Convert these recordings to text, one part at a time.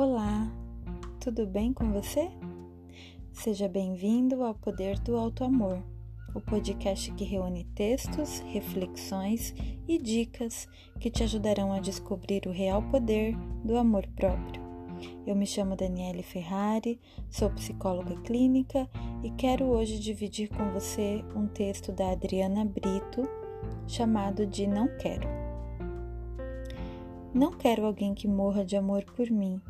Olá, tudo bem com você? Seja bem-vindo ao Poder do Alto Amor, o podcast que reúne textos, reflexões e dicas que te ajudarão a descobrir o real poder do amor próprio. Eu me chamo Daniele Ferrari, sou psicóloga clínica e quero hoje dividir com você um texto da Adriana Brito chamado de Não Quero. Não quero alguém que morra de amor por mim.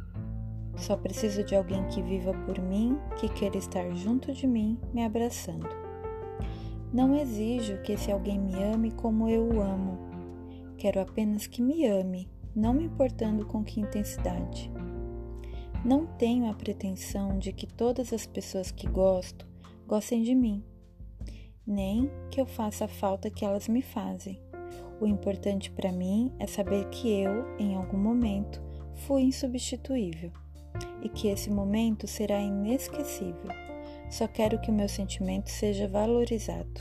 Só preciso de alguém que viva por mim, que queira estar junto de mim, me abraçando. Não exijo que esse alguém me ame como eu o amo. Quero apenas que me ame, não me importando com que intensidade. Não tenho a pretensão de que todas as pessoas que gosto gostem de mim, nem que eu faça a falta que elas me fazem. O importante para mim é saber que eu, em algum momento, fui insubstituível e que esse momento será inesquecível. Só quero que o meu sentimento seja valorizado.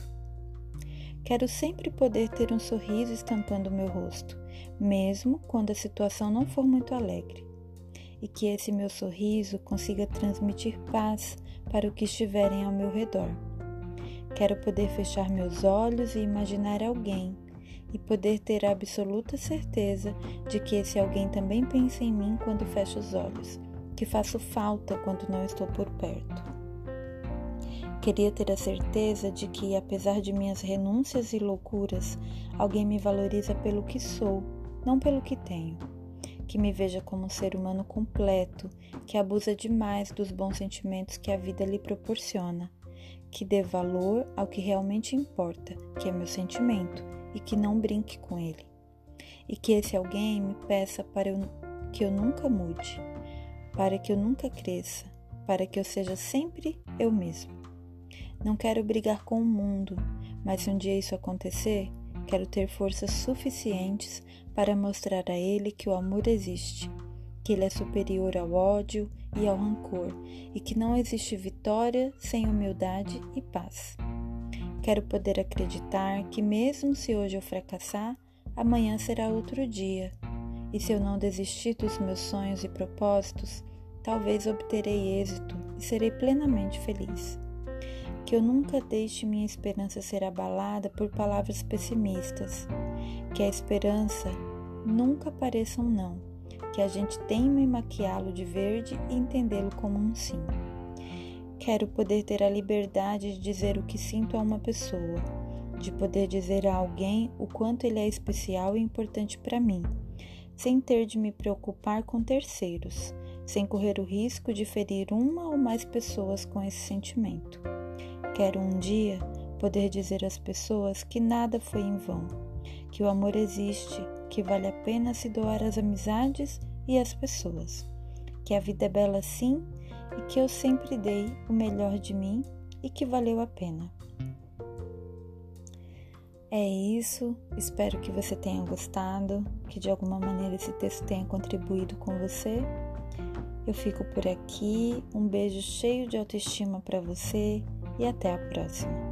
Quero sempre poder ter um sorriso estampando o meu rosto, mesmo quando a situação não for muito alegre, e que esse meu sorriso consiga transmitir paz para o que estiverem ao meu redor. Quero poder fechar meus olhos e imaginar alguém e poder ter a absoluta certeza de que esse alguém também pensa em mim quando fecho os olhos, que faço falta quando não estou por perto. Queria ter a certeza de que, apesar de minhas renúncias e loucuras, alguém me valoriza pelo que sou, não pelo que tenho. Que me veja como um ser humano completo, que abusa demais dos bons sentimentos que a vida lhe proporciona. Que dê valor ao que realmente importa, que é meu sentimento, e que não brinque com ele. E que esse alguém me peça para eu, que eu nunca mude, para que eu nunca cresça, para que eu seja sempre eu mesmo. Não quero brigar com o mundo, mas se um dia isso acontecer, quero ter forças suficientes para mostrar a ele que o amor existe, que ele é superior ao ódio e ao rancor e que não existe vitória sem humildade e paz. Quero poder acreditar que, mesmo se hoje eu fracassar, amanhã será outro dia. E se eu não desistir dos meus sonhos e propósitos, talvez obterei êxito e serei plenamente feliz. Que eu nunca deixe minha esperança ser abalada por palavras pessimistas. Que a esperança nunca pareça um não. Que a gente teima em maquiá-lo de verde e entendê-lo como um sim. Quero poder ter a liberdade de dizer o que sinto a uma pessoa, de poder dizer a alguém o quanto ele é especial e importante para mim, sem ter de me preocupar com terceiros, sem correr o risco de ferir uma ou mais pessoas com esse sentimento. Quero um dia poder dizer às pessoas que nada foi em vão, que o amor existe, que vale a pena se doar às amizades e às pessoas, que a vida é bela sim e que eu sempre dei o melhor de mim e que valeu a pena. É isso, espero que você tenha gostado, que de alguma maneira esse texto tenha contribuído com você. Eu fico por aqui, um beijo cheio de autoestima para você e até a próxima.